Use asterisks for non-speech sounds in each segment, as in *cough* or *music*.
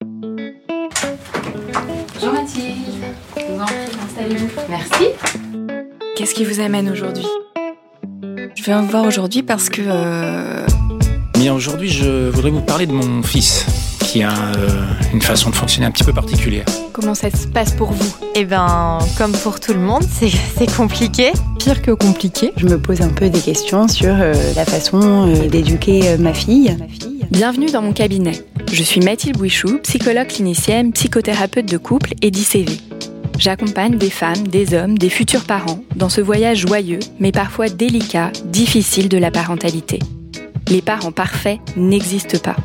Bonjour Mathilde, je vous en prie, installez-vous. Merci. Qu'est-ce qui vous amène aujourd'hui? Je viens vous voir aujourd'hui parce que euh, Bien, aujourd'hui, je voudrais vous parler de mon fils, qui a euh, une façon de fonctionner un petit peu particulière. comment ça se passe pour vous? Eh ben, comme pour tout le monde, c'est c'est compliqué. pire que compliqué? Je me pose un peu des questions sur euh, la façon euh, d'éduquer euh, ma fille. Ma fille. Bienvenue dans mon cabinet. Je suis Mathilde Bouichou, psychologue clinicienne, psychothérapeute de couple et d'ICV. J'accompagne des femmes, des hommes, des futurs parents dans ce voyage joyeux, mais parfois délicat, difficile de la parentalité. Les parents parfaits n'existent pas.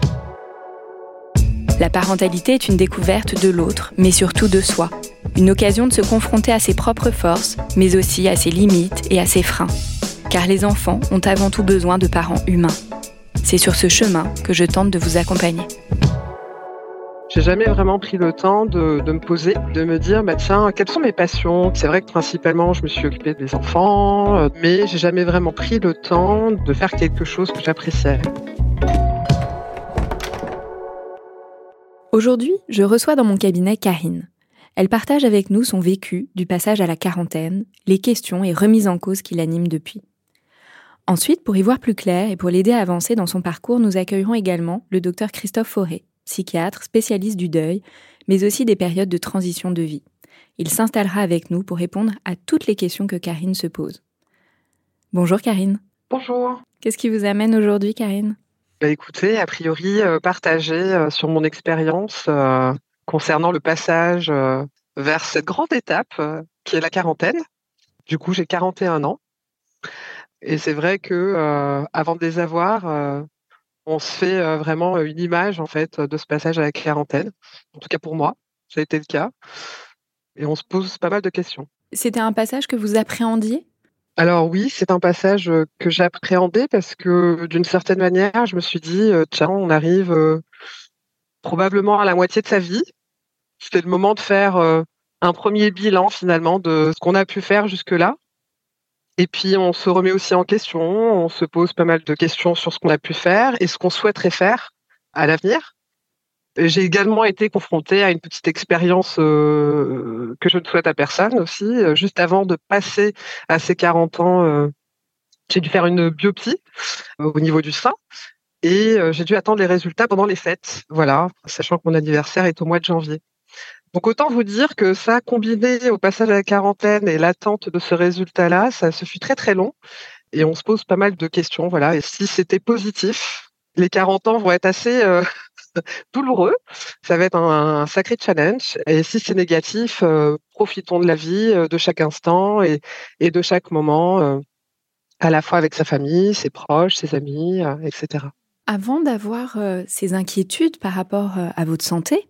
La parentalité est une découverte de l'autre, mais surtout de soi. Une occasion de se confronter à ses propres forces, mais aussi à ses limites et à ses freins. Car les enfants ont avant tout besoin de parents humains. C'est sur ce chemin que je tente de vous accompagner. J'ai jamais vraiment pris le temps de, de me poser, de me dire, bah tiens, quelles sont mes passions? C'est vrai que principalement, je me suis occupée des enfants, euh, mais j'ai jamais vraiment pris le temps de faire quelque chose que j'appréciais. Aujourd'hui, je reçois dans mon cabinet Karine. Elle partage avec nous son vécu du passage à la quarantaine, les questions et remises en cause qui l'animent depuis. Ensuite, pour y voir plus clair et pour l'aider à avancer dans son parcours, nous accueillerons également le docteur Christophe Fauré, psychiatre, spécialiste du deuil, mais aussi des périodes de transition de vie. Il s'installera avec nous pour répondre à toutes les questions que Karine se pose. Bonjour Karine. Bonjour. Qu'est-ce qui vous amène aujourd'hui Karine? Bah écoutez, a priori, euh, partager euh, sur mon expérience euh, concernant le passage vers cette grande étape qui est la quarantaine. Du coup, j'ai 41 ans. Et c'est vrai que euh, avant de les avoir, euh, on se fait euh, vraiment une image en fait de ce passage à la quarantaine. En tout cas pour moi, ça a été le cas. Et on se pose pas mal de questions. C'était un passage que vous appréhendiez? Alors oui, c'est un passage euh, que j'appréhendais parce que d'une certaine manière, je me suis dit, euh, tiens, on arrive euh, probablement à la moitié de sa vie. C'était le moment de faire euh, un premier bilan finalement de ce qu'on a pu faire jusque-là. Et puis on se remet aussi en question, on se pose pas mal de questions sur ce qu'on a pu faire et ce qu'on souhaiterait faire à l'avenir. J'ai également été confrontée à une petite expérience euh, que je ne souhaite à personne aussi. Euh, Juste avant de passer à ces 40 ans, euh, j'ai dû faire une biopsie au niveau du sein et j'ai dû attendre les résultats pendant les fêtes. Voilà, sachant que mon anniversaire est au mois de janvier. Donc autant vous dire que ça, combiné au passage à la quarantaine et l'attente de ce résultat-là, ça se fut très très long et on se pose pas mal de questions. Voilà, et si c'était positif, les 40 ans vont être assez euh, *laughs* douloureux. Ça va être un, sacré challenge. Et si c'est négatif, euh, profitons de la vie, euh, de chaque instant et, de chaque moment, à la fois avec sa famille, ses proches, ses amis, etc. Avant d'avoir ces inquiétudes par rapport à votre santé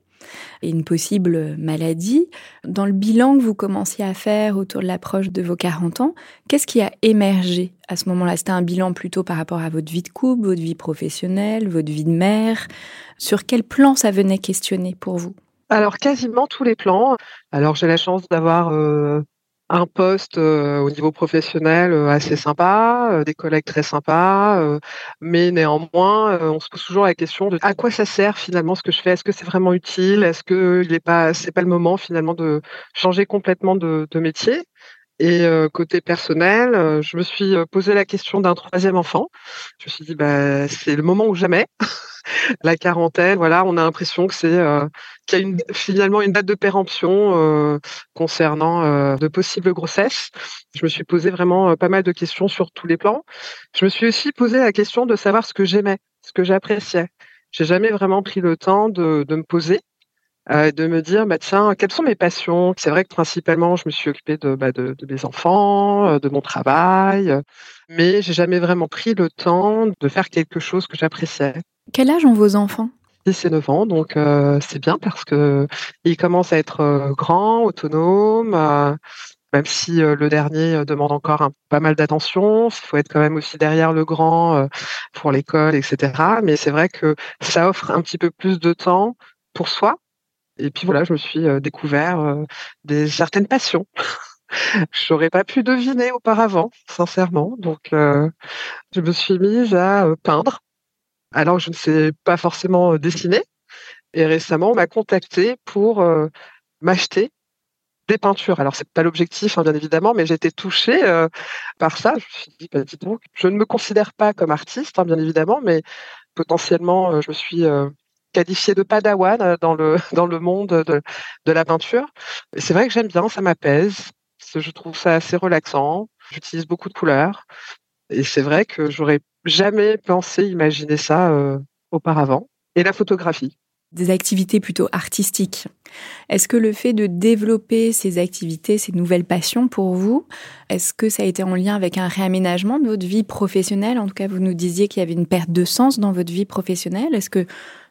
et une possible maladie, dans le bilan que vous commenciez à faire autour de l'approche de vos 40 ans, qu'est-ce qui a émergé à ce moment-là? C'était un bilan plutôt par rapport à votre vie de couple, votre vie professionnelle, votre vie de mère. Sur quel plan ça venait questionner pour vous? Alors quasiment tous les plans. Alors j'ai la chance d'avoir euh, un poste euh, au niveau professionnel euh, assez sympa, euh, des collègues très sympas, mais néanmoins on se pose toujours la question de à quoi ça sert finalement ce que je fais? Est-ce que c'est vraiment utile? Est-ce que il est pas c'est pas le moment finalement de changer complètement de, de métier? Et côté personnel, je me suis posé la question d'un troisième enfant. Je me suis dit, bah, c'est le moment ou jamais. *laughs* la quarantaine, voilà, on a l'impression que c'est euh, qu'il y a finalement une date de péremption euh, concernant euh, de possibles grossesses. Je me suis posé vraiment pas mal de questions sur tous les plans. Je me suis aussi posé la question de savoir ce que j'aimais, ce que j'appréciais. J'ai jamais vraiment pris le temps de, de me poser euh, de me dire bah tiens quelles sont mes passions? C'est vrai que principalement je me suis occupée de, bah, de, de mes enfants de mon travail mais j'ai jamais vraiment pris le temps de faire quelque chose que j'appréciais Quel âge ont vos enfants? 10 et 9 ans, donc c'est bien parce que ils commencent à être grands, autonomes, même si le dernier demande encore pas mal d'attention. Il faut être quand même aussi derrière le grand pour l'école, etc. Mais c'est vrai que ça offre un petit peu plus de temps pour soi. Et puis voilà, je me suis découvert des certaines passions. *laughs* Je n'aurais pas pu deviner auparavant, sincèrement. Donc, je me suis mise à peindre alors je ne sais pas forcément dessiner. Et récemment, on m'a contacté pour m'acheter des peintures. Alors c'est pas l'objectif, hein, bien évidemment, mais j'ai été touchée par ça. Je me suis dit, bah, je ne me considère pas comme artiste, hein, bien évidemment, mais potentiellement, je me suis qualifiée de padawan dans le *laughs* dans le monde de, de la peinture. C'est vrai que j'aime bien, ça m'apaise. Je trouve ça assez relaxant. J'utilise beaucoup de couleurs. Et c'est vrai que j'aurais jamais pensé imaginer ça euh, auparavant. Et la photographie. Des activités plutôt artistiques. Est-ce que le fait de développer ces activités, ces nouvelles passions pour vous, est-ce que ça a été en lien avec un réaménagement de votre vie professionnelle? En tout cas, vous nous disiez qu'il y avait une perte de sens dans votre vie professionnelle. Est-ce que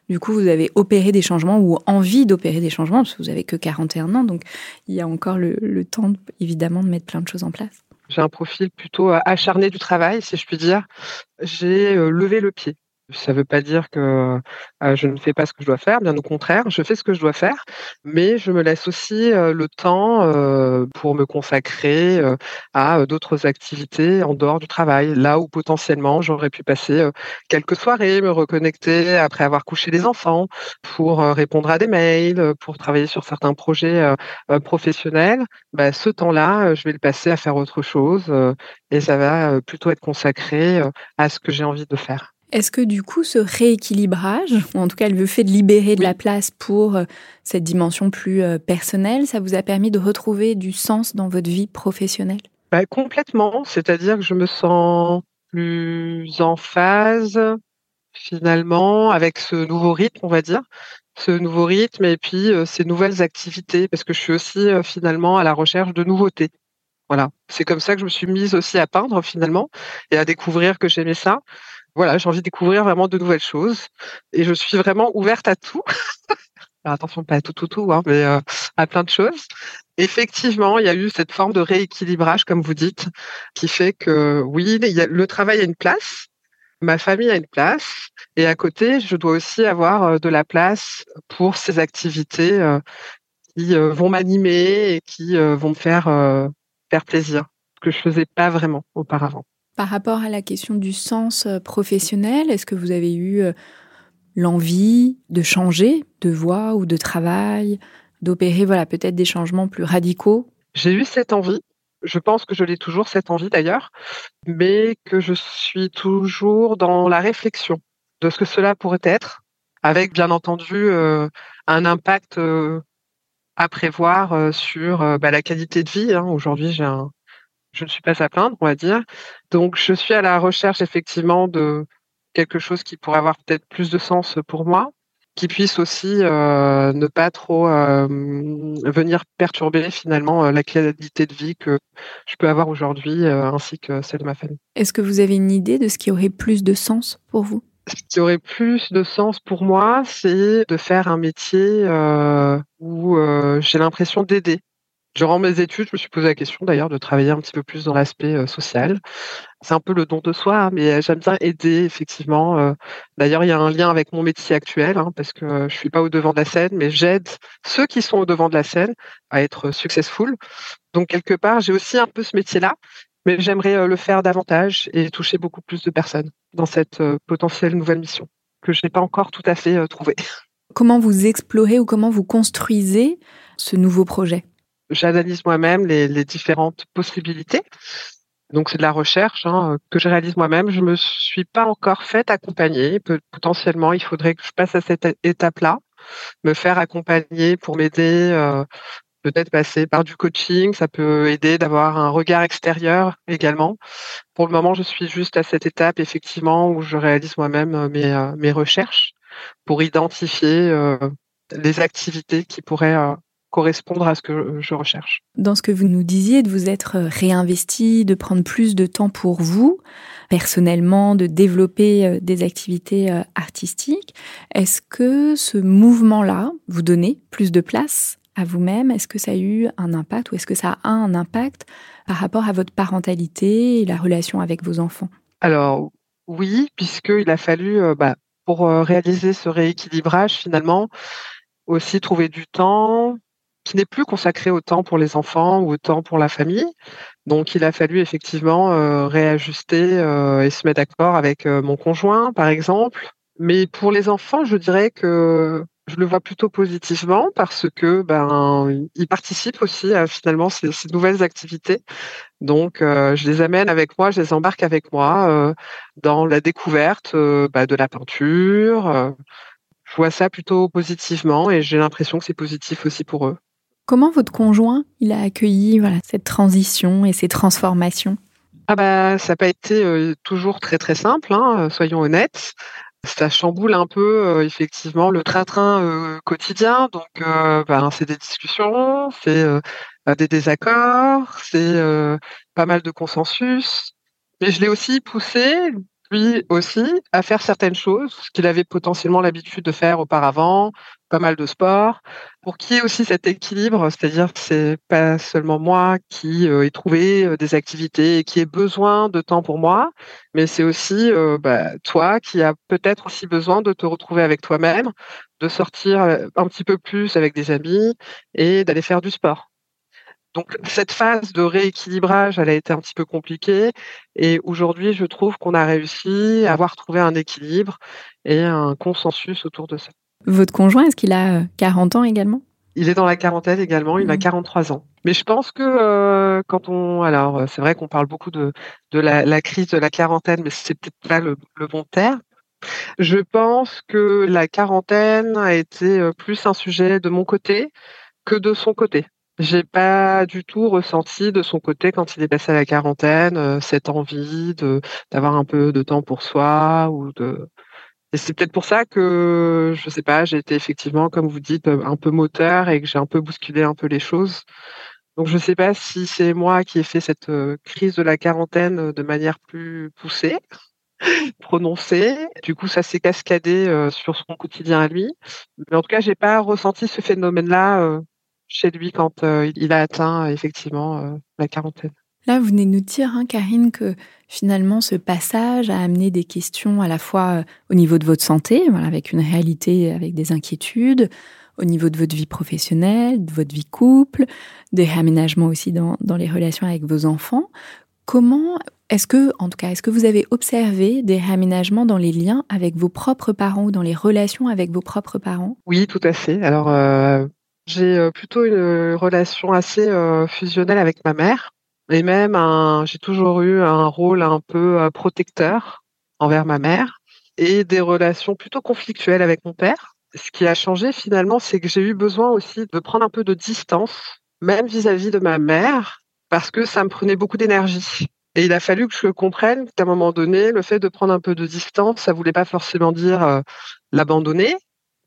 du coup, vous avez opéré des changements ou envie d'opérer des changements, parce que vous avez que 41 ans, donc il y a encore le temps, évidemment, de mettre plein de choses en place. J'ai un profil plutôt euh, acharné du travail, si je puis dire. J'ai euh, levé le pied. Ça ne veut pas dire que euh, je ne fais pas ce que je dois faire, bien au contraire, je fais ce que je dois faire, mais je me laisse aussi le temps pour me consacrer à d'autres activités en dehors du travail, là où potentiellement j'aurais pu passer quelques soirées, me reconnecter après avoir couché les enfants, pour répondre à des mails, pour travailler sur certains projets professionnels. Bah, ce temps-là, je vais le passer à faire autre chose et ça va plutôt être consacré à ce que j'ai envie de faire. Est-ce que du coup, ce rééquilibrage, ou en tout cas le fait de libérer de la place pour euh, cette dimension plus euh, personnelle, ça vous a permis de retrouver du sens dans votre vie professionnelle? Bah, Complètement, c'est-à-dire que je me sens plus en phase finalement avec ce nouveau rythme, on va dire, ce nouveau rythme et puis euh, ces nouvelles activités, parce que je suis aussi finalement à la recherche de nouveautés. Voilà, c'est comme ça que je me suis mise aussi à peindre finalement et à découvrir que j'aimais ça voilà, j'ai envie de découvrir vraiment de nouvelles choses et je suis vraiment ouverte à tout. *laughs* Alors attention, pas à tout, tout, tout, hein, mais euh, à plein de choses. Effectivement, il y a eu cette forme de rééquilibrage, comme vous dites, qui fait que oui, le travail a une place, ma famille a une place, et à côté, je dois aussi avoir euh, de la place pour ces activités euh, qui vont m'animer et qui vont me faire faire plaisir, que je faisais pas vraiment auparavant. Par rapport à la question du sens euh, professionnel, est-ce que vous avez eu euh, l'envie de changer de voie ou de travail, d'opérer voilà peut-être des changements plus radicaux? J'ai eu cette envie. Je pense que je l'ai toujours cette envie d'ailleurs, mais que je suis toujours dans la réflexion de ce que cela pourrait être, avec bien entendu euh, un impact à prévoir sur bah, la qualité de vie. Hein. Aujourd'hui, j'ai un, je ne suis pas à plaindre, on va dire. Donc, je suis à la recherche effectivement de quelque chose qui pourrait avoir peut-être plus de sens pour moi, qui puisse aussi euh, ne pas trop euh, venir perturber finalement euh, la qualité de vie que je peux avoir aujourd'hui, ainsi que celle de ma famille. Est-ce que vous avez une idée de ce qui aurait plus de sens pour vous? Ce qui aurait plus de sens pour moi, c'est de faire un métier où j'ai l'impression d'aider Durant mes études, je me suis posé la question d'ailleurs de travailler un petit peu plus dans l'aspect euh, social. C'est un peu le don de soi, hein, mais euh, j'aime bien aider effectivement. Euh. D'ailleurs, il y a un lien avec mon métier actuel hein, parce que je suis pas au devant de la scène, mais j'aide ceux qui sont au devant de la scène à être successful. Donc quelque part, j'ai aussi un peu ce métier-là, mais j'aimerais le faire davantage et toucher beaucoup plus de personnes dans cette potentielle nouvelle mission que je n'ai pas encore tout à fait trouvée. Comment vous explorez ou comment vous construisez ce nouveau projet? J'analyse moi-même les, différentes possibilités. Donc c'est de la recherche hein, que je réalise moi-même. Je me suis pas encore faite accompagner. Potentiellement, il faudrait que je passe à cette étape-là, me faire accompagner pour m'aider. Euh, peut-être passer par du coaching, ça peut aider d'avoir un regard extérieur également. Pour le moment, je suis juste à cette étape effectivement où je réalise moi-même euh, mes, euh, mes recherches pour identifier les activités qui pourraient correspondre à ce que je recherche. Dans ce que vous nous disiez, de vous être réinvesti, de prendre plus de temps pour vous, personnellement, de développer euh, des activités euh, artistiques, est-ce que ce mouvement-là vous donnait plus de place à vous-même? Est-ce que ça a eu un impact ou est-ce que ça a un impact par rapport à votre parentalité et la relation avec vos enfants? Alors oui, puisqu'il a fallu, euh, bah, pour réaliser ce rééquilibrage finalement, aussi trouver du temps qui n'est plus consacré autant pour les enfants ou autant pour la famille. Donc il a fallu effectivement euh, réajuster euh, et se mettre d'accord avec euh, mon conjoint, par exemple. Mais pour les enfants, je dirais que je le vois plutôt positivement parce que ben ils participent aussi à finalement ces, nouvelles activités. Donc je les amène avec moi, je les embarque avec moi dans la découverte bah, de la peinture je vois ça plutôt positivement et j'ai l'impression que c'est positif aussi pour eux. Comment votre conjoint il a accueilli cette transition et ces transformations? Ah bah ça n'a pas été euh, toujours très très simple, hein, soyons honnêtes. Ça chamboule un peu euh, effectivement le train-train euh, quotidien. Donc ben, c'est des discussions, c'est des désaccords, c'est pas mal de consensus. Mais je l'ai aussi poussé lui aussi à faire certaines choses qu'il avait potentiellement l'habitude de faire auparavant, pas mal de sport, pour qu'il y ait aussi cet équilibre, c'est-à-dire que c'est pas seulement moi qui euh, ai trouvé euh, des activités et qui ai besoin de temps pour moi, mais c'est aussi euh, bah, toi qui as peut-être aussi besoin de te retrouver avec toi-même, de sortir un petit peu plus avec des amis et d'aller faire du sport. Donc cette phase de rééquilibrage, elle a été un petit peu compliquée et aujourd'hui, je trouve qu'on a réussi à avoir trouvé un équilibre et un consensus autour de ça. Votre conjoint, est-ce qu'il a 40 euh, ans également? Il est dans la quarantaine également, il a 43 mmh. ans. Mais je pense que euh, quand on, alors euh, c'est vrai qu'on parle beaucoup de, de la, crise de la quarantaine, mais c'est peut-être pas le, le bon terme. Je pense que la quarantaine a été plus un sujet de mon côté que de son côté. J'ai pas du tout ressenti de son côté quand il est passé à la quarantaine euh, cette envie de d'avoir un peu de temps pour soi ou de et c'est peut-être pour ça que je sais pas, j'ai été effectivement comme vous dites un peu moteur et que j'ai un peu bousculé un peu les choses. Donc je sais pas si c'est moi qui ai fait cette euh, crise de la quarantaine euh, de manière plus poussée, *laughs* prononcée. Du coup, ça s'est cascadé sur son quotidien à lui. Mais en tout cas, j'ai pas ressenti ce phénomène-là chez lui quand euh, il a atteint effectivement euh, la quarantaine. Là, vous venez de nous dire, hein, Karine, que finalement, ce passage a amené des questions à la fois euh, au niveau de votre santé, voilà, avec une réalité, avec des inquiétudes, au niveau de votre vie professionnelle, de votre vie couple, des réaménagements aussi dans, dans les relations avec vos enfants. Comment est-ce que, en tout cas, est-ce que vous avez observé des réaménagements dans les liens avec vos propres parents ou dans les relations avec vos propres parents? Oui, tout à fait. Alors, j'ai plutôt une relation assez fusionnelle avec ma mère et même j'ai toujours eu un rôle un peu protecteur envers ma mère et des relations plutôt conflictuelles avec mon père. Ce qui a changé finalement, c'est que j'ai eu besoin aussi de prendre un peu de distance, même vis-à-vis de ma mère, parce que ça me prenait beaucoup d'énergie. Et il a fallu que je comprenne qu'à un moment donné, le fait de prendre un peu de distance, ça voulait pas forcément dire l'abandonner.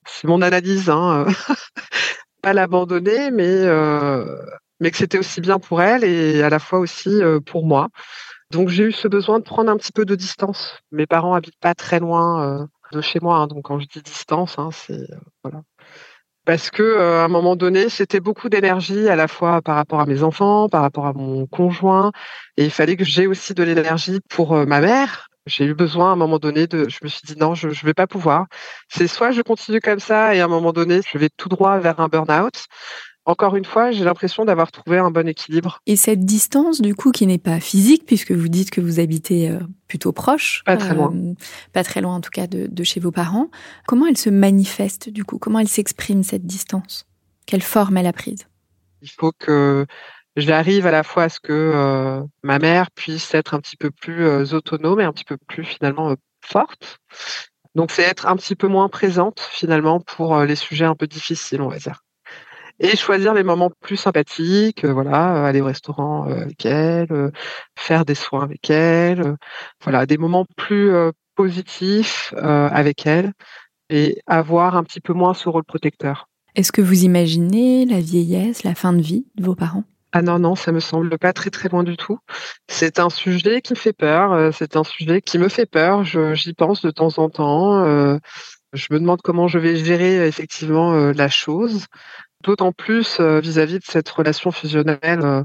C'est mon analyse. Hein. *laughs* l'abandonner, mais, euh, mais que c'était aussi bien pour elle et à la fois aussi euh, pour moi. Donc j'ai eu ce besoin de prendre un petit peu de distance. Mes parents habitent pas très loin euh, de chez moi, hein, donc quand je dis distance, hein, c'est voilà. Parce que à un moment donné, c'était beaucoup d'énergie à la fois par rapport à mes enfants, par rapport à mon conjoint, et il fallait que j'ai aussi de l'énergie pour ma mère, j'ai eu besoin à un moment donné de. Je me suis dit non, je ne vais pas pouvoir. C'est soit je continue comme ça et à un moment donné, je vais tout droit vers un burn-out. Encore une fois, j'ai l'impression d'avoir trouvé un bon équilibre. Et cette distance, du coup, qui n'est pas physique, puisque vous dites que vous habitez euh, plutôt proche, pas très loin, euh, pas très loin en tout cas de, de chez vos parents, comment elle se manifeste du coup? Comment elle s'exprime cette distance? Quelle forme elle a prise? Il faut que j'arrive à la fois à ce que euh, ma mère puisse être un petit peu plus euh, autonome et un petit peu plus finalement euh, forte. Donc c'est être un petit peu moins présente finalement pour les sujets un peu difficiles, on va dire. Et choisir les moments plus sympathiques, voilà, aller au restaurant avec elle, faire des soins avec elle, voilà, des moments plus positifs avec elle et avoir un petit peu moins ce rôle protecteur. Est-ce que vous imaginez la vieillesse, la fin de vie de vos parents? Ah non, non, ça me semble pas très très loin du tout. C'est un sujet qui fait peur, euh, c'est un sujet qui me fait peur, j'y pense de temps en temps. Euh, je me demande comment je vais gérer effectivement euh, la chose, d'autant plus vis-à-vis de cette relation fusionnelle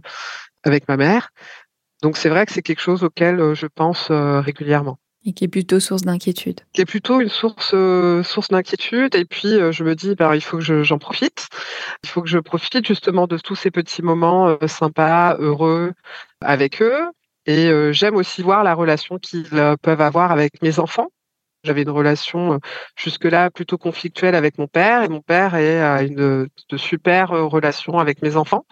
avec ma mère. Donc c'est vrai que c'est quelque chose auquel je pense régulièrement. Et qui est plutôt source d'inquiétude. Qui est plutôt une source euh, source d'inquiétude. Et puis euh, je me dis, bah, il faut que j'en profite. Il faut que je profite justement de tous ces petits moments euh, sympas, heureux avec eux. Et j'aime aussi voir la relation qu'ils peuvent avoir avec mes enfants. J'avais une relation jusque-là plutôt conflictuelle avec mon père et mon père a une super relations avec mes enfants.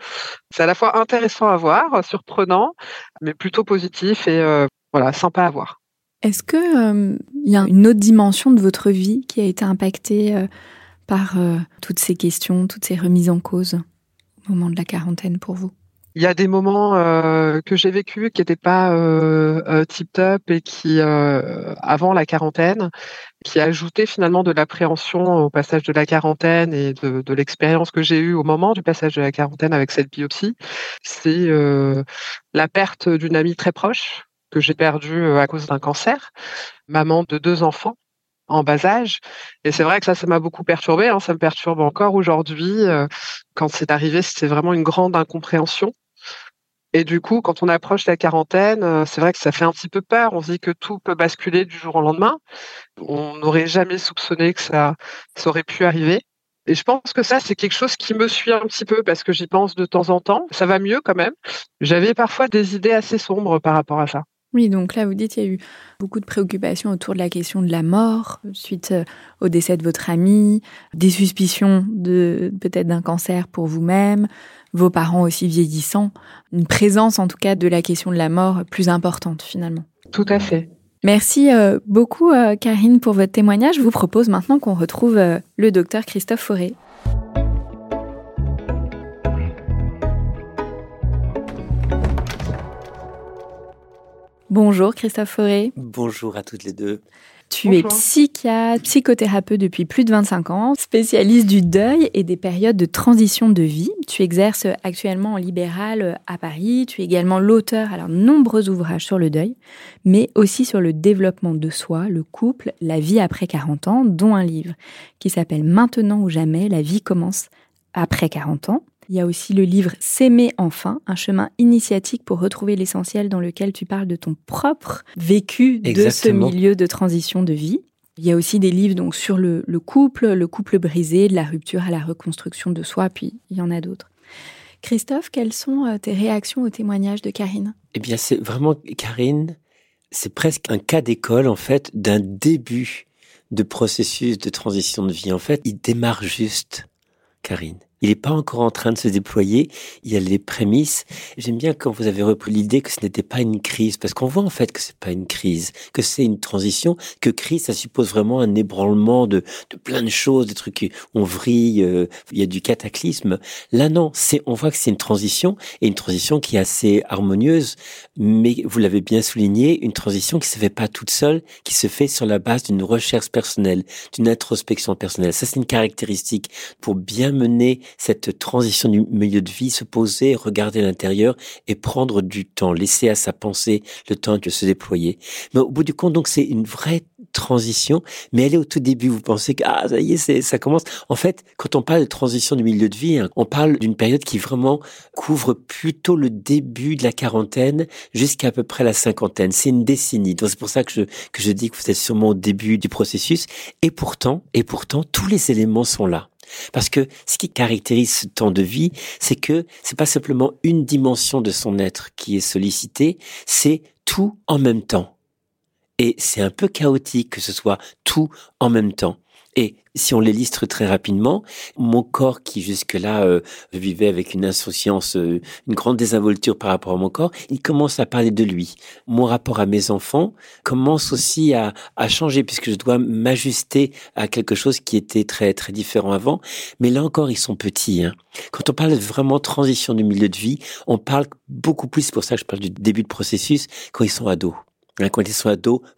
C'est à la fois intéressant à voir, surprenant, mais plutôt positif et voilà, sympa à voir. Est-ce que il euh, y a une autre dimension de votre vie qui a été impactée euh, par euh, toutes ces questions, toutes ces remises en cause au moment de la quarantaine pour vous? Il y a des moments que j'ai vécus qui n'étaient pas tip top et qui, avant la quarantaine, qui ajoutaient finalement de l'appréhension au passage de la quarantaine et de l'expérience que j'ai eue au moment du passage de la quarantaine avec cette biopsie. C'est la perte d'une amie très proche que j'ai perdu euh, à cause d'un cancer, maman de deux enfants en bas âge. Et c'est vrai que ça, ça m'a beaucoup perturbé. Hein, ça me perturbe encore aujourd'hui. Euh, quand c'est arrivé, c'était vraiment une grande incompréhension. Et du coup, quand on approche la quarantaine, euh, c'est vrai que ça fait un petit peu peur. On se dit que tout peut basculer du jour au lendemain. On n'aurait jamais soupçonné que ça, ça aurait pu arriver. Et je pense que ça, c'est quelque chose qui me suit un petit peu parce que j'y pense de temps en temps. Ça va mieux quand même. J'avais parfois des idées assez sombres par rapport à ça. Oui, donc là, vous dites qu'il y a eu beaucoup de préoccupations autour de la question de la mort suite euh, au décès de votre ami, des suspicions de peut-être d'un cancer pour vous-même, vos parents aussi vieillissants, une présence en tout cas de la question de la mort plus importante finalement. Tout à fait. Merci euh, beaucoup euh, Karine pour votre témoignage. Je vous propose maintenant qu'on retrouve le docteur Christophe Forêt. Bonjour Christophe Forêt. Bonjour à toutes les deux. Tu es psychiatre, psychothérapeute depuis plus de 25 ans, spécialiste du deuil et des périodes de transition de vie. Tu exerces actuellement en libéral à Paris. Tu es également l'auteur de nombreux ouvrages sur le deuil, mais aussi sur le développement de soi, le couple, la vie après 40 ans, dont un livre qui s'appelle Maintenant ou jamais, la vie commence après 40 ans. Il y a aussi le livre S'aimer enfin, un chemin initiatique pour retrouver l'essentiel dans lequel tu parles de ton propre vécu de ce milieu de transition de vie. Il y a aussi des livres donc sur le, couple, le couple brisé, de la rupture à la reconstruction de soi, puis il y en a d'autres. Christophe, quelles sont euh, tes réactions au témoignage de Karine? Eh bien, c'est vraiment Karine, c'est presque un cas d'école en fait d'un début de processus de transition de vie. En fait, il démarre juste, Karine. Il n'est pas encore en train de se déployer. Il y a les prémices. J'aime bien quand vous avez repris l'idée que ce n'était pas une crise, parce qu'on voit en fait que c'est pas une crise, que c'est une transition, que crise, ça suppose vraiment un ébranlement de, de plein de choses, des trucs qui on vrille, euh, il y a du cataclysme. Là, non, c'est, on voit que c'est une transition et une transition qui est assez harmonieuse, mais vous l'avez bien souligné, une transition qui se fait pas toute seule, qui se fait sur la base d'une recherche personnelle, d'une introspection personnelle. Ça, c'est une caractéristique pour bien mener cette transition du milieu de vie, se poser, regarder l'intérieur et prendre du temps, laisser à sa pensée le temps de se déployer. Mais au bout du compte, donc, c'est une vraie transition, mais elle est au tout début. Vous pensez que, ah, ça y est, ça commence. En fait, quand on parle de transition du milieu de vie, hein, on parle d'une période qui vraiment couvre plutôt le début de la quarantaine jusqu'à à peu près la cinquantaine. C'est une décennie. Donc, c'est pour ça que je, que je dis que vous êtes sûrement au début du processus. Et pourtant, et pourtant, tous les éléments sont là. Parce que ce qui caractérise ce temps de vie, c'est que c'est pas simplement une dimension de son être qui est sollicitée, c'est tout en même temps. Et c'est un peu chaotique que ce soit tout en même temps. Et si on l'illustre très rapidement, mon corps qui jusque-là euh, vivait avec une insouciance, euh, une grande désinvolture par rapport à mon corps, il commence à parler de lui. Mon rapport à mes enfants commence aussi à, à changer puisque je dois m'ajuster à quelque chose qui était très très différent avant. Mais là encore, ils sont petits. Hein. Quand on parle vraiment transition du milieu de vie, on parle beaucoup plus, c'est pour ça que je parle du début de processus, quand ils sont ados quand ils sont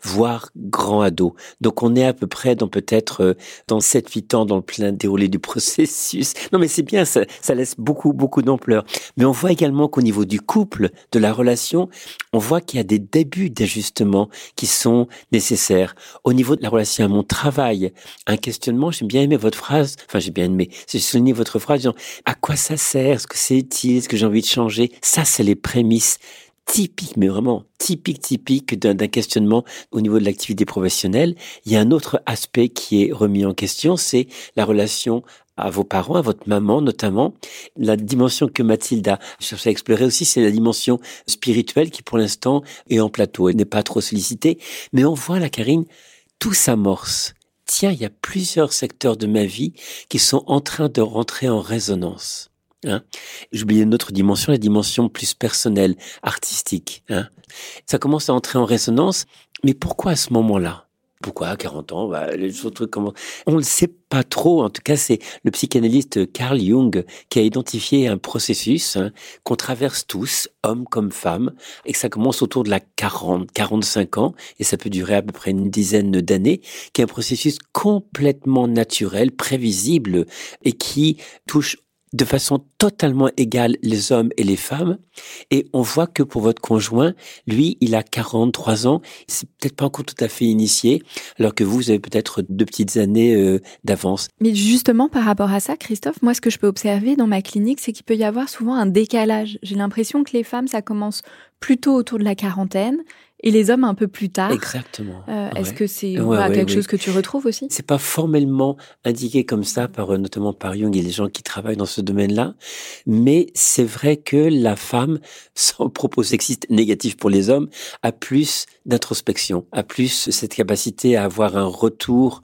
voire grands ados. Donc on est à peu près dans peut-être euh, dans 7-8 ans dans le plein déroulé du *laughs* processus. Non mais c'est bien, ça, ça laisse beaucoup, beaucoup d'ampleur. Mais on voit également qu'au niveau du couple, de la relation, on voit qu'il y a des débuts d'ajustement qui sont nécessaires. Au niveau de la relation à mon travail, un questionnement, j'ai bien aimé votre phrase, enfin j'ai bien aimé, j'ai souligné votre phrase disant à quoi ça sert, est-ce que c'est utile, est-ce que j'ai envie de changer? Ça, c'est les prémices typiques, mais vraiment typiques, typiques d'un questionnement au niveau de l'activité professionnelle. Il y a un autre aspect qui est remis en question, c'est la relation à vos parents, à votre maman notamment. La dimension que Mathilde a cherché à explorer aussi, c'est la dimension spirituelle qui pour l'instant est en plateau. Elle n'est pas trop sollicitée. Mais on voit la Karine, tout s'amorce. Tiens, il y a plusieurs secteurs de ma vie qui sont en train de rentrer en résonance. Hein. J'oubliais une autre dimension, la dimension plus personnelle, artistique. Hein. Ça commence à entrer en résonance, mais pourquoi à ce moment-là? Pourquoi à 40 ans? Bah, les autres comment On ne le sait pas trop. En tout cas, c'est le psychanalyste Carl Jung qui a identifié un processus hein, qu'on traverse tous, hommes comme femmes, et que ça commence autour de la 40, 45 ans, et ça peut durer à peu près une dizaine d'années, qui est un processus complètement naturel, prévisible, et qui touche de façon totalement égale les hommes et les femmes. Et on voit que pour votre conjoint, lui, il a 43 ans, c'est peut-être pas encore tout à fait initié, alors que vous, vous avez peut-être deux petites années euh, d'avance. Mais justement, par rapport à ça, Christophe, moi, ce que je peux observer dans ma clinique, c'est qu'il peut y avoir souvent un décalage. J'ai l'impression que les femmes, ça commence plutôt autour de la quarantaine et les hommes un peu plus tard. Exactement. Euh, Est-ce que c'est quelque chose que tu retrouves aussi? C'est pas formellement indiqué comme ça par euh, notamment par Jung et les gens qui travaillent dans ce domaine-là, mais c'est vrai que la femme, *laughs* sans propos sexiste négatif pour les hommes, a plus d'introspection, a plus cette capacité à avoir un retour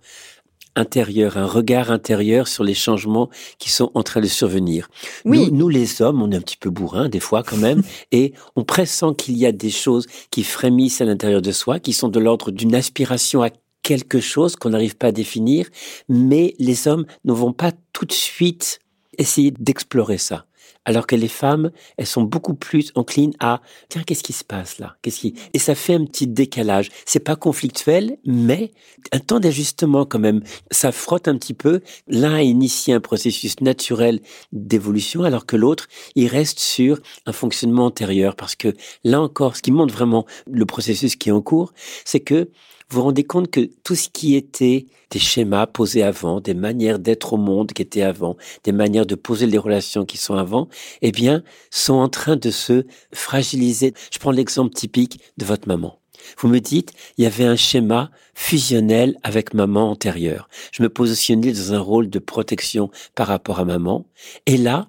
intérieur, un regard intérieur sur les changements qui sont en train de survenir. Oui. Nous, nous, les hommes, on est un petit peu bourrins des fois quand même, *laughs* et on pressent qu'il y a des choses qui frémissent à l'intérieur de soi, qui sont de l'ordre d'une aspiration à quelque chose qu'on n'arrive pas à définir, mais les hommes ne vont pas tout de suite essayer d'explorer ça alors que les femmes, elles sont beaucoup plus enclines à tiens qu'est-ce qui se passe là? Qu'est-ce qui et ça fait un petit décalage. C'est pas conflictuel, mais un temps d'ajustement quand même. Ça frotte un petit peu. L'un a initié un processus naturel d'évolution, alors que l'autre il reste sur un fonctionnement antérieur parce que là encore, ce qui montre vraiment le processus qui est en cours, c'est que vous vous rendez compte que tout ce qui était des schémas posés avant, des manières d'être au monde qui étaient avant, des manières de poser les relations qui sont avant, eh bien, sont en train de se fragiliser. Je prends l'exemple typique de votre maman. Vous me dites, il y avait un schéma fusionnel avec maman antérieure. Je me positionnais dans un rôle de protection par rapport à maman. Et là,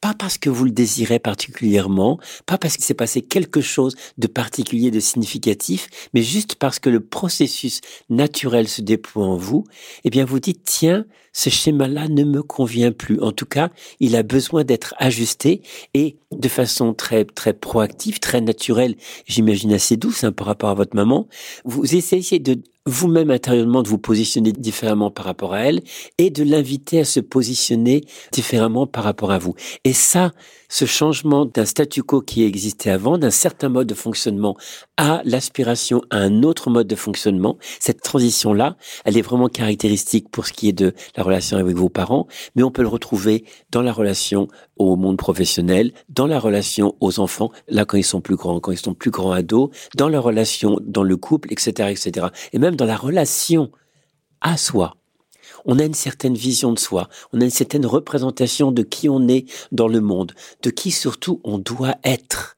pas parce que vous le désirez particulièrement, pas parce qu'il s'est passé quelque chose de particulier, de significatif, mais juste parce que le processus naturel se déploie en vous, eh bien vous dites, tiens, ce schéma-là ne me convient plus. En tout cas, il a besoin d'être ajusté et de façon très, très proactive, très naturelle, j'imagine assez douce hein, par rapport à votre maman, vous essayez de vous-même intérieurement de vous positionner différemment par rapport à elle et de l'inviter à se positionner différemment par rapport à vous. Et ça, ce changement d'un statu quo qui existait avant, d'un certain mode de fonctionnement à l'aspiration à un autre mode de fonctionnement, cette transition-là, elle est vraiment caractéristique pour ce qui est de la relation avec vos parents, mais on peut le retrouver dans la relation au monde professionnel, dans la relation aux enfants, là quand ils sont plus grands, quand ils sont plus grands ados, dans la relation dans le couple, etc., etc. Et même dans la relation à soi on a une certaine vision de soi, on a une certaine représentation de qui on est dans le monde, de qui surtout on doit être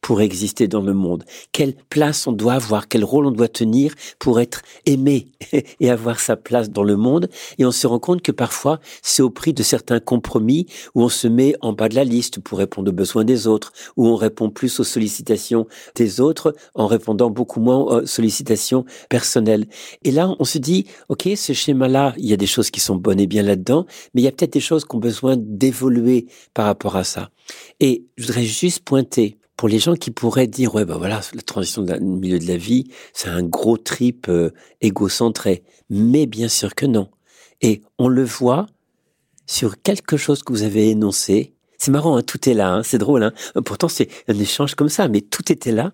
pour exister dans le monde, quelle place on doit avoir, quel rôle on doit tenir pour être aimé *laughs* et avoir sa place dans le monde. Et on se rend compte que parfois, c'est au prix de certains compromis où on se met en bas de la liste pour répondre aux besoins des autres, où on répond plus aux sollicitations des autres en répondant beaucoup moins aux sollicitations personnelles. Et là, on se dit, OK, ce schéma-là, il y a des choses qui sont bonnes et bien là-dedans, mais il y a peut-être des choses qui ont besoin d'évoluer par rapport à ça. Et je voudrais juste pointer pour les gens qui pourraient dire ouais bah voilà la transition du milieu de la vie c'est un gros trip euh, égocentré. Mais bien sûr que non. Et on le voit sur quelque chose que vous avez énoncé. C'est marrant hein, tout est là hein, c'est drôle hein. pourtant c'est un échange comme ça mais tout était là.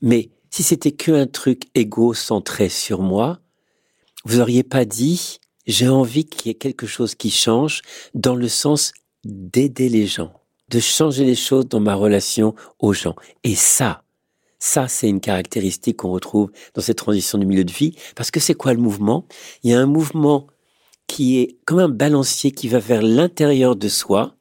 Mais si c'était que un truc égocentré sur moi, vous auriez pas dit j'ai envie qu'il y ait quelque chose qui change dans le sens d'aider les gens, de changer les choses dans ma relation aux gens. Et ça, ça, c'est une caractéristique qu'on retrouve dans cette transition du milieu de vie. Parce que c'est quoi le mouvement? Il y a un mouvement qui est comme un balancier qui va vers l'intérieur de soi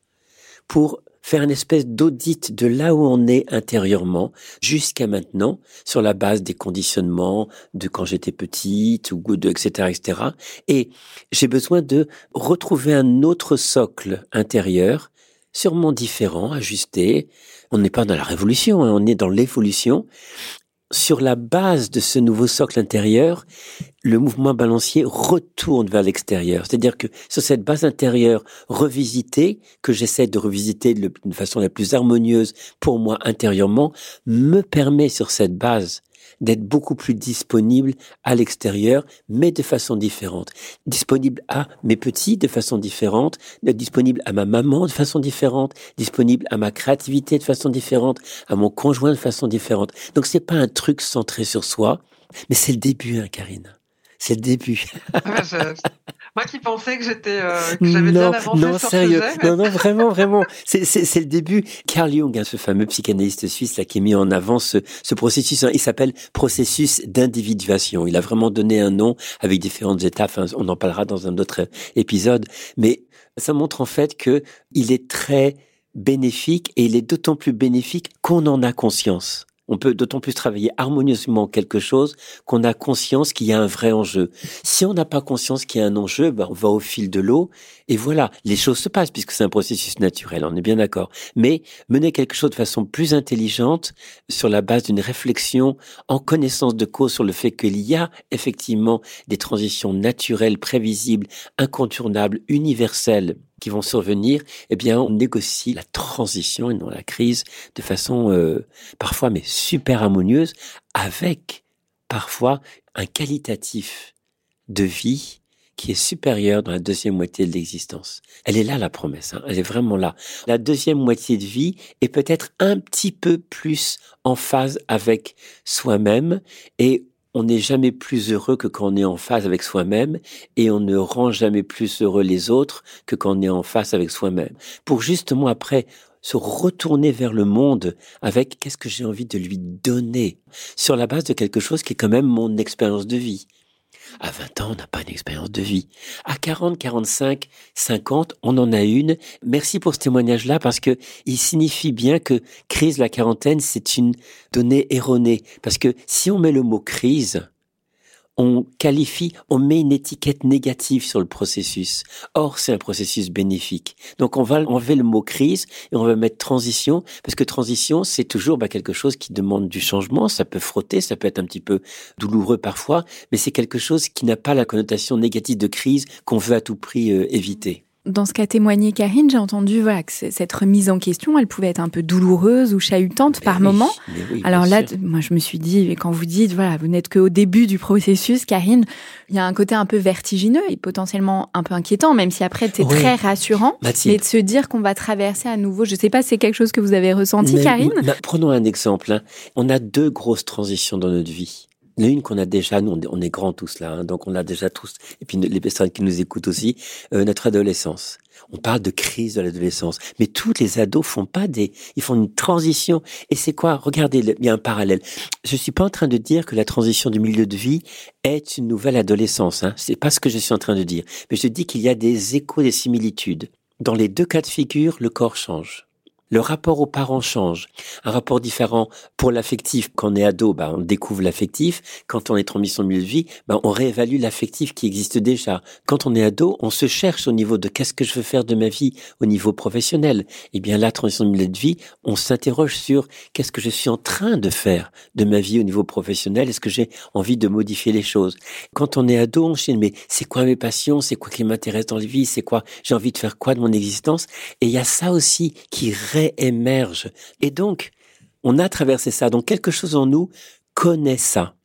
pour faire une espèce d'audit de là où on est intérieurement jusqu'à maintenant sur la base des conditionnements de quand j'étais petite ou de etc etc et j'ai besoin de retrouver un autre socle intérieur sûrement différent ajusté on n'est pas dans la révolution hein, on est dans l'évolution sur la base de ce nouveau socle intérieur, le mouvement balancier retourne vers l'extérieur. C'est-à-dire que sur cette base intérieure revisitée, que j'essaie de revisiter de façon la plus harmonieuse pour moi intérieurement, me permet sur cette base d'être beaucoup plus disponible à l'extérieur, mais de façon différente. Disponible à mes petits de façon différente, disponible à ma maman de façon différente, disponible à ma créativité de façon différente, à mon conjoint de façon différente. Donc c'est pas un truc centré sur soi, mais c'est le début, hein, Karine. C'est le début. Moi qui pensais que j'étais, euh, j'avais bien avancé non, sur sérieux. ce sujet. Non, non, vraiment, vraiment. C'est, c'est, c'est le début. Carl Jung, hein, ce fameux psychanalyste suisse là, qui a mis en avant ce, ce processus. Hein, il s'appelle processus d'individuation. Il a vraiment donné un nom avec différentes étapes. Hein, on en parlera dans un autre épisode. Mais ça montre en fait que il est très bénéfique et il est d'autant plus bénéfique qu'on en a conscience. On peut d'autant plus travailler harmonieusement quelque chose qu'on a conscience qu'il y a un vrai enjeu. Si on n'a pas conscience qu'il y a un enjeu, ben on va au fil de l'eau et voilà, les choses se passent puisque c'est un processus naturel, on est bien d'accord. Mais mener quelque chose de façon plus intelligente sur la base d'une réflexion en connaissance de cause sur le fait qu'il y a effectivement des transitions naturelles, prévisibles, incontournables, universelles qui vont survenir, eh bien, on négocie la transition et non la crise de façon euh, parfois mais super harmonieuse, avec parfois un qualitatif de vie qui est supérieur dans la deuxième moitié de l'existence. Elle est là la promesse, hein, elle est vraiment là. La deuxième moitié de vie est peut-être un petit peu plus en phase avec soi-même et on n'est jamais plus heureux que quand on est en phase avec soi-même et on ne rend jamais plus heureux les autres que quand on est en face avec soi-même. Pour justement après se retourner vers le monde avec qu'est-ce que j'ai envie de lui donner sur la base de quelque chose qui est quand même mon expérience de vie. À 20 ans, on n'a pas une expérience de vie. À 40, 45, 50, on en a une. Merci pour ce témoignage-là parce que il signifie bien que crise la quarantaine, c'est une donnée erronée. Parce que si on met le mot crise, on qualifie, on met une étiquette négative sur le processus. Or, c'est un processus bénéfique. Donc, on va enlever le mot crise et on va mettre transition, parce que transition, c'est toujours bah, quelque chose qui demande du changement. Ça peut frotter, ça peut être un petit peu douloureux parfois, mais c'est quelque chose qui n'a pas la connotation négative de crise qu'on veut à tout prix euh, éviter. Dans ce qu'a témoigné Karine, j'ai entendu voilà, que cette remise en question, elle pouvait être un peu douloureuse ou chahutante par oui, moment. oui, Alors là, sûr. moi je me suis dit, quand vous dites, voilà, vous n'êtes qu'au début du processus, Karine, il y a un côté un peu vertigineux et potentiellement un peu inquiétant, même si après c'est Oui. très rassurant. Mathilde. Mais de se dire qu'on va traverser à nouveau, je sais pas si c'est quelque chose que vous avez ressenti, Mais- Karine mais prenons un exemple. hein. On a deux grosses transitions dans notre vie. L'une qu'on a déjà, nous on est, grands tous là, hein, donc on a déjà tous, et puis les personnes qui nous écoutent aussi, euh, notre adolescence. On parle de crise de l'adolescence, mais tous les ados font pas des, ils font une transition. Et c'est quoi? Regardez, il y a un parallèle. Je suis pas en train de dire que la transition du milieu de vie est une nouvelle adolescence. Hein. C'est pas ce que je suis en train de dire, mais je dis qu'il y a des échos, des similitudes. Dans les deux cas de figure, le corps change. Le rapport aux parents change. Un rapport différent pour l'affectif. Quand on est ado, bah, on découvre l'affectif. Quand on est transition de milieu de vie, bah, on réévalue l'affectif qui existe déjà. Quand on est ado, on se cherche au niveau de qu'est-ce que je veux faire de ma vie au niveau professionnel. Eh bien, la transition de milieu de vie, on s'interroge sur qu'est-ce que je suis en train de faire de ma vie au niveau professionnel. Est-ce que j'ai envie de modifier les choses? Quand on est ado, on cherche, mais c'est quoi mes passions? C'est quoi qui m'intéresse dans la vie? C'est quoi? J'ai envie de faire quoi de mon existence? Et il y a ça aussi qui réémerge. Et donc, on a traversé ça. Donc, quelque chose en nous connaît ça.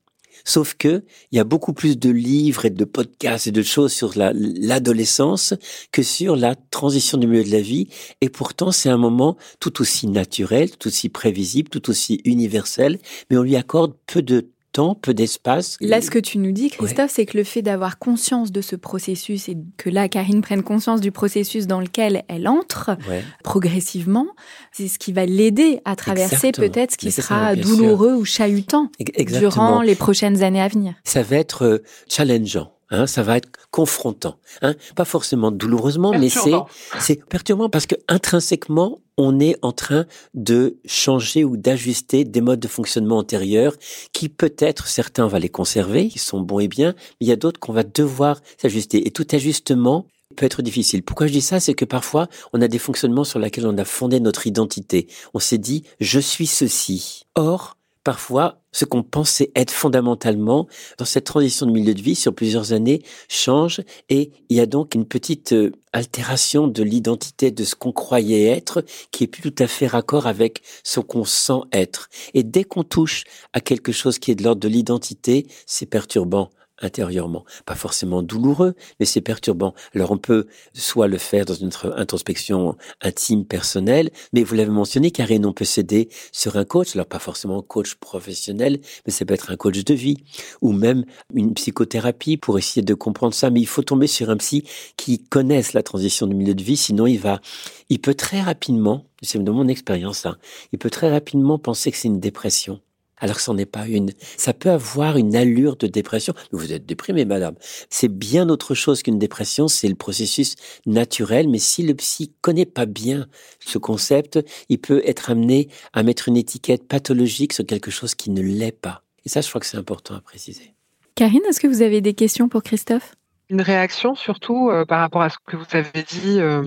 Sauf que il y a beaucoup plus de livres et de podcasts et de choses sur l'adolescence que sur la transition du milieu de la vie. Et pourtant, c'est un moment tout aussi naturel, tout aussi prévisible, tout aussi universel, mais on lui accorde peu de temps, peu d'espace. Là, ce que tu nous dis, Christophe, c'est que le fait d'avoir conscience de ce processus et que là, Karine prenne conscience du processus dans lequel elle entre progressivement, c'est ce qui va l'aider à traverser peut-être ce qui sera douloureux ou chahutant durant les prochaines années à venir. Ça va être euh, challengeant. Hein, ça va être confrontant, hein, pas forcément douloureusement, mais c'est c'est perturbant parce que intrinsèquement on est en train de changer ou d'ajuster des modes de fonctionnement antérieurs qui peut-être certains on va les conserver, qui sont bons et bien, mais il y a d'autres qu'on va devoir s'ajuster et tout ajustement peut être difficile. Pourquoi je dis ça? C'est que parfois, on a des fonctionnements sur lesquels on a fondé notre identité. On s'est dit, je suis ceci. Or, parfois, ce qu'on pensait être fondamentalement dans cette transition de milieu de vie sur plusieurs années change et il y a donc une petite euh, altération de l'identité de ce qu'on croyait être qui est plus tout à fait raccord avec ce qu'on sent être. Et dès qu'on touche à quelque chose qui est de l'ordre de l'identité, c'est perturbant intérieurement. Pas forcément douloureux, mais c'est perturbant. Alors on peut soit le faire dans une introspection intime, personnelle, mais vous l'avez mentionné, Karine, on peut s'aider sur un coach, alors pas forcément un coach professionnel, mais ça peut être un coach de vie, ou même une psychothérapie pour essayer de comprendre ça. Mais il faut tomber sur un psy qui connaisse la transition du milieu de vie, sinon il va, il peut très rapidement, c'est de mon expérience, hein, il peut très rapidement penser que c'est une dépression alors que ce n'est pas une. Ça peut avoir une allure de dépression. Vous êtes déprimé, madame. C'est bien autre chose qu'une dépression, c'est le processus naturel, mais si le psy connaît pas bien ce concept, il peut être amené à mettre une étiquette pathologique sur quelque chose qui ne l'est pas. Et ça, je crois que c'est important à préciser. Karine, est-ce que vous avez des questions pour Christophe? Une réaction surtout euh, par rapport à ce que vous avez dit. Euh,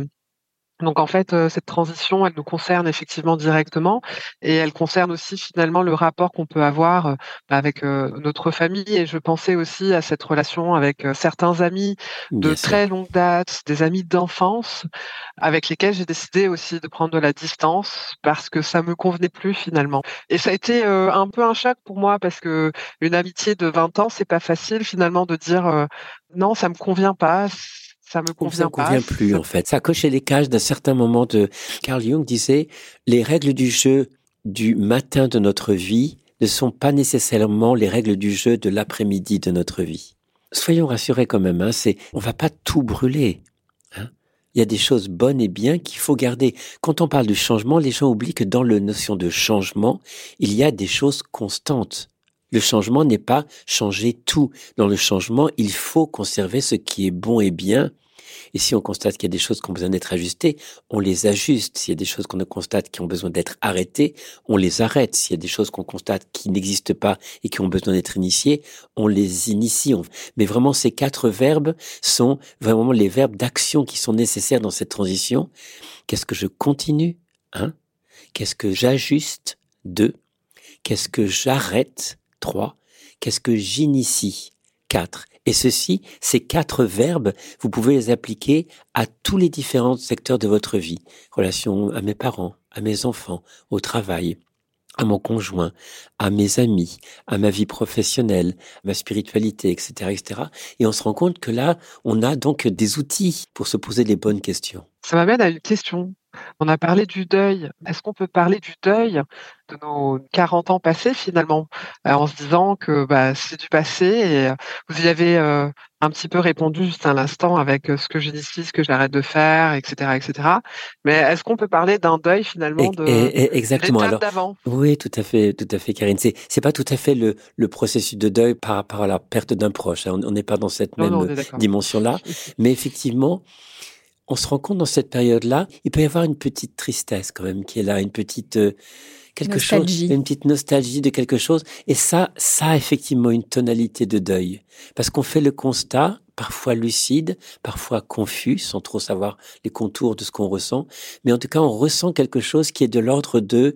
donc en fait, euh, cette transition, elle nous concerne effectivement directement et elle concerne aussi finalement le rapport qu'on peut avoir euh, bah, avec euh, notre famille. Et je pensais aussi à cette relation avec certains amis de très longue date, des amis d'enfance, avec lesquels j'ai décidé aussi de prendre de la distance parce que ça me convenait plus finalement. Et ça a été un peu un choc pour moi parce que une amitié de 20 ans, c'est pas facile finalement de dire non, ça me convient pas ça me convient, convient plus en fait. Ça cochait les cages d'un certain moment de Carl Jung disait les règles du jeu du matin de notre vie ne sont pas nécessairement les règles du jeu de l'après-midi de notre vie. Soyons rassurés quand même, hein, c'est on va pas tout brûler. Hein. Il y a des choses bonnes et bien qu'il faut garder. Quand on parle de changement, les gens oublient que dans la notion de changement, il y a des choses constantes. Le changement n'est pas changer tout. Dans le changement, il faut conserver ce qui est bon et bien. Et si on constate qu'il y a des choses qui ont besoin d'être ajustées, on les ajuste. S'il y a des choses qu'on constate qui ont besoin d'être arrêtées, on les arrête. S'il y a des choses qu'on constate qui n'existent pas et qui ont besoin d'être initiées, on les initie. Mais vraiment, ces quatre verbes sont vraiment les verbes d'action qui sont nécessaires dans cette transition. Qu'est-ce que je continue? Un. Qu'est-ce que j'ajuste? Deux. Qu'est-ce que j'arrête? 3. Qu'est-ce que j'initie 4. Et ceci, ces quatre verbes, vous pouvez les appliquer à tous les différents secteurs de votre vie. Relation à mes parents, à mes enfants, au travail, à mon conjoint, à mes amis, à ma vie professionnelle, à ma spiritualité, etc., etc. Et on se rend compte que là, on a donc des outils pour se poser les bonnes questions. Ça m'amène à une question. On a parlé du deuil. Est-ce qu'on peut parler du deuil de nos 40 ans passés finalement, euh, en se disant que bah, c'est du passé et euh, vous y avez euh, un petit peu répondu juste à l'instant avec ce que j'initie, ce que j'arrête de faire, etc., etc. Mais est-ce qu'on peut parler d'un deuil finalement de exactement alors d'avant? Oui, tout à fait, tout à fait, Karine. C'est c'est pas tout à fait le, le processus de deuil par rapport à la perte d'un proche. Hein. On n'est pas dans cette même dimension là, *laughs* mais effectivement on se rend compte dans cette période-là, il peut y avoir une petite tristesse quand même qui est là, une petite euh, quelque chose, une petite nostalgie de quelque chose. Et ça, ça a effectivement une tonalité de deuil, parce qu'on fait le constat, parfois lucide, parfois confus, sans trop savoir les contours de ce qu'on ressent, mais en tout cas, on ressent quelque chose qui est de l'ordre de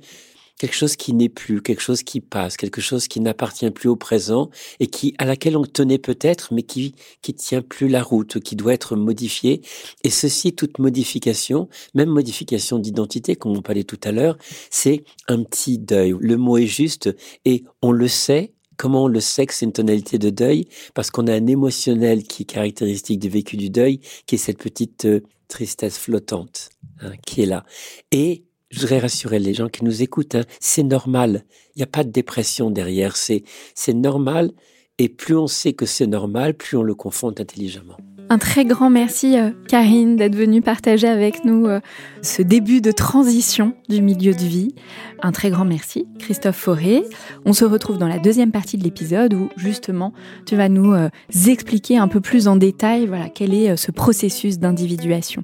quelque chose qui n'est plus, quelque chose qui passe, quelque chose qui n'appartient plus au présent et qui à laquelle on tenait peut-être, mais qui qui tient plus la route, qui doit être modifié. Et ceci, toute modification, même modification d'identité, comme on parlait tout à l'heure, c'est un petit deuil. Le mot est juste et on le sait Comment on le sait que c'est une tonalité de deuil? Parce qu'on a un émotionnel qui est caractéristique du vécu du deuil, qui est cette petite euh, tristesse flottante hein, qui est là. Et je voudrais rassurer les gens qui nous écoutent, hein, c'est normal. Il n'y a pas de dépression derrière. C'est normal. Et plus on sait que c'est normal, plus on le confronte intelligemment. Un très grand merci, euh, Karine, d'être venue partager avec nous euh, ce début de transition du milieu de vie. Un très grand merci, Christophe Fauré. On se retrouve dans la deuxième partie de l'épisode où, justement, tu vas nous euh, expliquer un peu plus en détail voilà, quel est ce processus d'individuation.